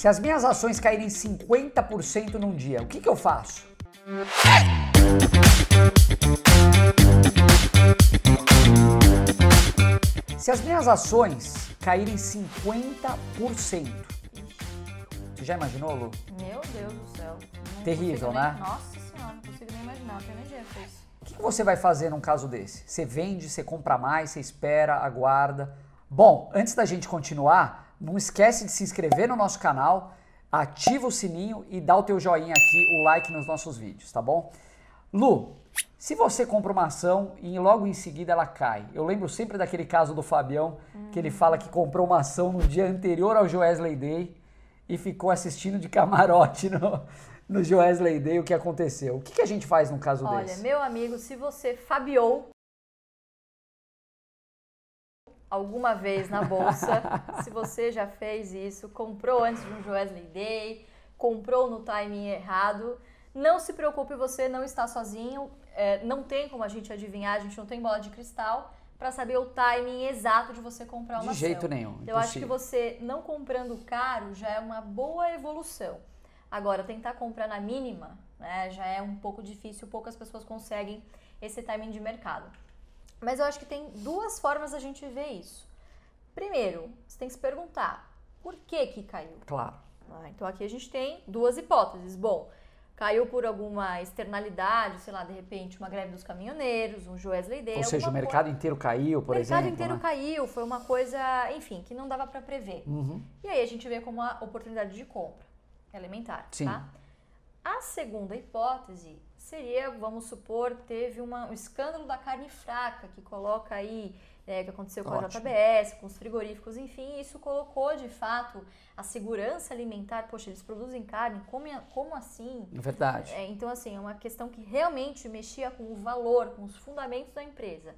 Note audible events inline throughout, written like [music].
Se as minhas ações caírem 50% num dia, o que, que eu faço? Se as minhas ações caírem 50%, você já imaginou, Lu? Meu Deus do céu. Não Terrível, nem- né? Nossa senhora, não consigo nem imaginar. Não tenho dinheiro pra isso. O que você vai fazer num caso desse? Você vende, você compra mais, você espera, aguarda. Bom, antes da gente continuar, não esquece de se inscrever no nosso canal, ativa o sininho e dá o teu joinha aqui, o like nos nossos vídeos, tá bom? Lu, se você compra uma ação e logo em seguida ela cai, eu lembro sempre daquele caso do Fabião, que ele fala que comprou uma ação no dia anterior ao Joesley Day e ficou assistindo de [laughs] camarote no, no Joesley Day o que aconteceu. O que, que a gente faz num caso Olha, desse? meu amigo, se você fabiou alguma vez na bolsa, [laughs] se você já fez isso, comprou antes de um Wesley Day, comprou no timing errado, não se preocupe, você não está sozinho, é, não tem como a gente adivinhar, a gente não tem bola de cristal para saber o timing exato de você comprar uma De ação. jeito nenhum, Eu acho que você não comprando caro já é uma boa evolução. Agora, tentar comprar na mínima né, já é um pouco difícil, poucas pessoas conseguem esse timing de mercado. Mas eu acho que tem duas formas da gente ver isso. Primeiro, você tem que se perguntar por que que caiu. Claro. Ah, então aqui a gente tem duas hipóteses. Bom, caiu por alguma externalidade, sei lá, de repente uma greve dos caminhoneiros, um Joesley Day. Ou seja, o mercado inteiro caiu, por o mercado exemplo. inteiro né? caiu, foi uma coisa, enfim, que não dava para prever. Uhum. E aí a gente vê como uma oportunidade de compra elementar, Sim. tá? A segunda hipótese seria, vamos supor, teve uma- um escândalo da carne fraca que coloca aí, é, que aconteceu com a Ótimo. JBS, com os frigoríficos, enfim, isso colocou de fato a segurança alimentar. Poxa, eles produzem carne, como, como assim? É verdade. É, então, assim, é uma questão que realmente mexia com o valor, com os fundamentos da empresa.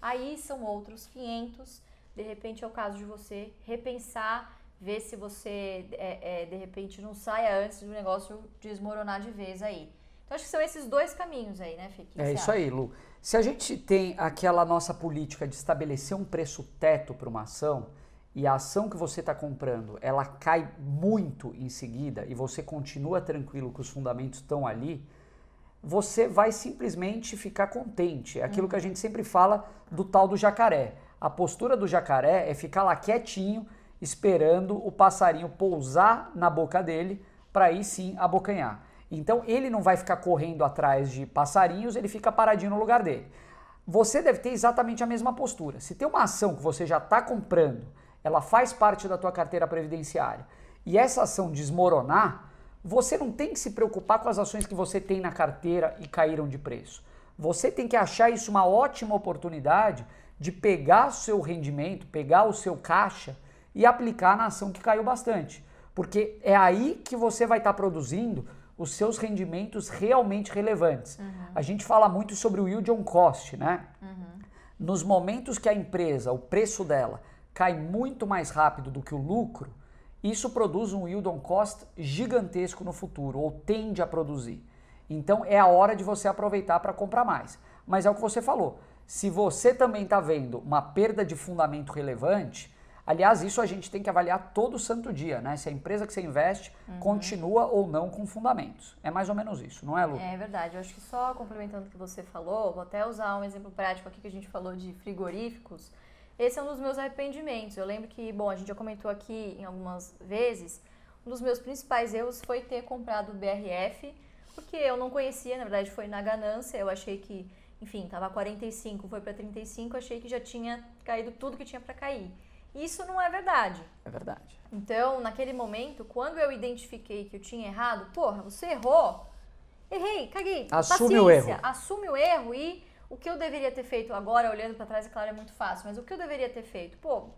Aí são outros 500. De repente é o caso de você repensar, ver se você, é, é, de repente, não saia antes do negócio desmoronar de vez aí. Então, acho que são esses dois caminhos aí, né, Fê? O que É isso acha? aí, Lu. Se a gente tem aquela nossa política de estabelecer um preço teto para uma ação e a ação que você está comprando ela cai muito em seguida e você continua tranquilo que os fundamentos estão ali, você vai simplesmente ficar contente. É aquilo que a gente sempre fala do tal do jacaré. A postura do jacaré é ficar lá quietinho, esperando o passarinho pousar na boca dele para aí sim abocanhar. Então ele não vai ficar correndo atrás de passarinhos, ele fica paradinho no lugar dele. Você deve ter exatamente a mesma postura. Se tem uma ação que você já está comprando, ela faz parte da tua carteira previdenciária, e essa ação desmoronar, você não tem que se preocupar com as ações que você tem na carteira e caíram de preço. Você tem que achar isso uma ótima oportunidade de pegar o seu rendimento, pegar o seu caixa e aplicar na ação que caiu bastante. Porque é aí que você vai estar produzindo os seus rendimentos realmente relevantes. A gente fala muito sobre o yield on cost, né? Nos momentos que a empresa, o preço dela, cai muito mais rápido do que o lucro, isso produz um yield on cost gigantesco no futuro, ou tende a produzir. Então é a hora de você aproveitar para comprar mais. Mas é o que você falou. Se você também está vendo uma perda de fundamento relevante, aliás, isso a gente tem que avaliar todo santo dia, né? Se a empresa que você investe continua ou não com fundamentos. É mais ou menos isso, não é, Lu? É verdade. Eu acho que só complementando o que você falou, vou até usar um exemplo prático aqui que a gente falou de frigoríficos. Esse é um dos meus arrependimentos. Eu lembro que, bom, a gente já comentou aqui em algumas vezes, um dos meus principais erros foi ter comprado o BRF, porque eu não conhecia, na verdade foi na ganância, eu achei que, enfim, tava 45, foi para 35, achei que já tinha caído tudo que tinha para cair. Isso não é verdade. É verdade. Então, naquele momento, quando eu identifiquei que eu tinha errado, porra, você errou. Errei, caguei. Assume o paciência, erro. Assume o erro e o que eu deveria ter feito agora, olhando pra trás, é claro, é muito fácil, mas o que eu deveria ter feito? Pô,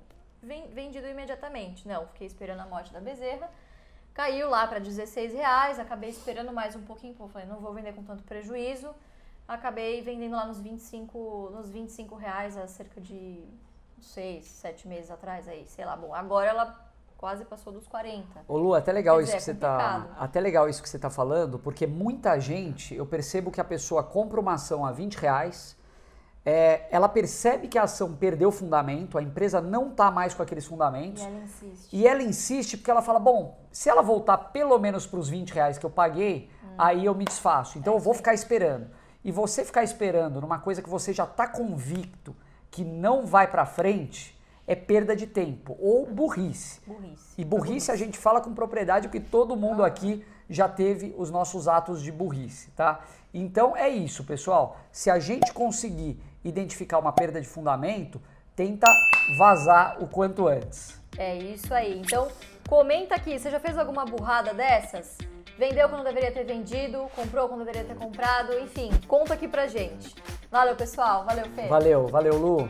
ven- vendido imediatamente. Não, fiquei esperando a morte da bezerra. Caiu lá para 16 reais, acabei esperando mais um pouquinho, pô, falei, não vou vender com tanto prejuízo. Acabei vendendo lá nos 25, nos 25 reais há cerca de seis, sete meses atrás aí, sei lá. Bom, agora ela quase passou dos 40. Ô Lu, até legal Quer isso dizer, que você é tá, até legal isso que você tá falando, porque muita gente, eu percebo que a pessoa compra uma ação a 20 reais, é, ela percebe que a ação perdeu fundamento, a empresa não está mais com aqueles fundamentos. E ela insiste. E ela insiste porque ela fala: bom, se ela voltar pelo menos para os 20 reais que eu paguei, hum. aí eu me desfaço. Então é eu vou ficar esperando. E você ficar esperando numa coisa que você já está convicto que não vai para frente é perda de tempo ou burrice. burrice. E burrice, burrice, a gente fala com propriedade porque todo mundo ah. aqui já teve os nossos atos de burrice, tá? Então é isso, pessoal. Se a gente conseguir identificar uma perda de fundamento, tenta vazar o quanto antes. É isso aí. Então, comenta aqui, você já fez alguma burrada dessas? Vendeu quando deveria ter vendido, comprou quando deveria ter comprado, enfim, conta aqui pra gente. Valeu, pessoal. Valeu, Fê. Valeu, valeu, Lu.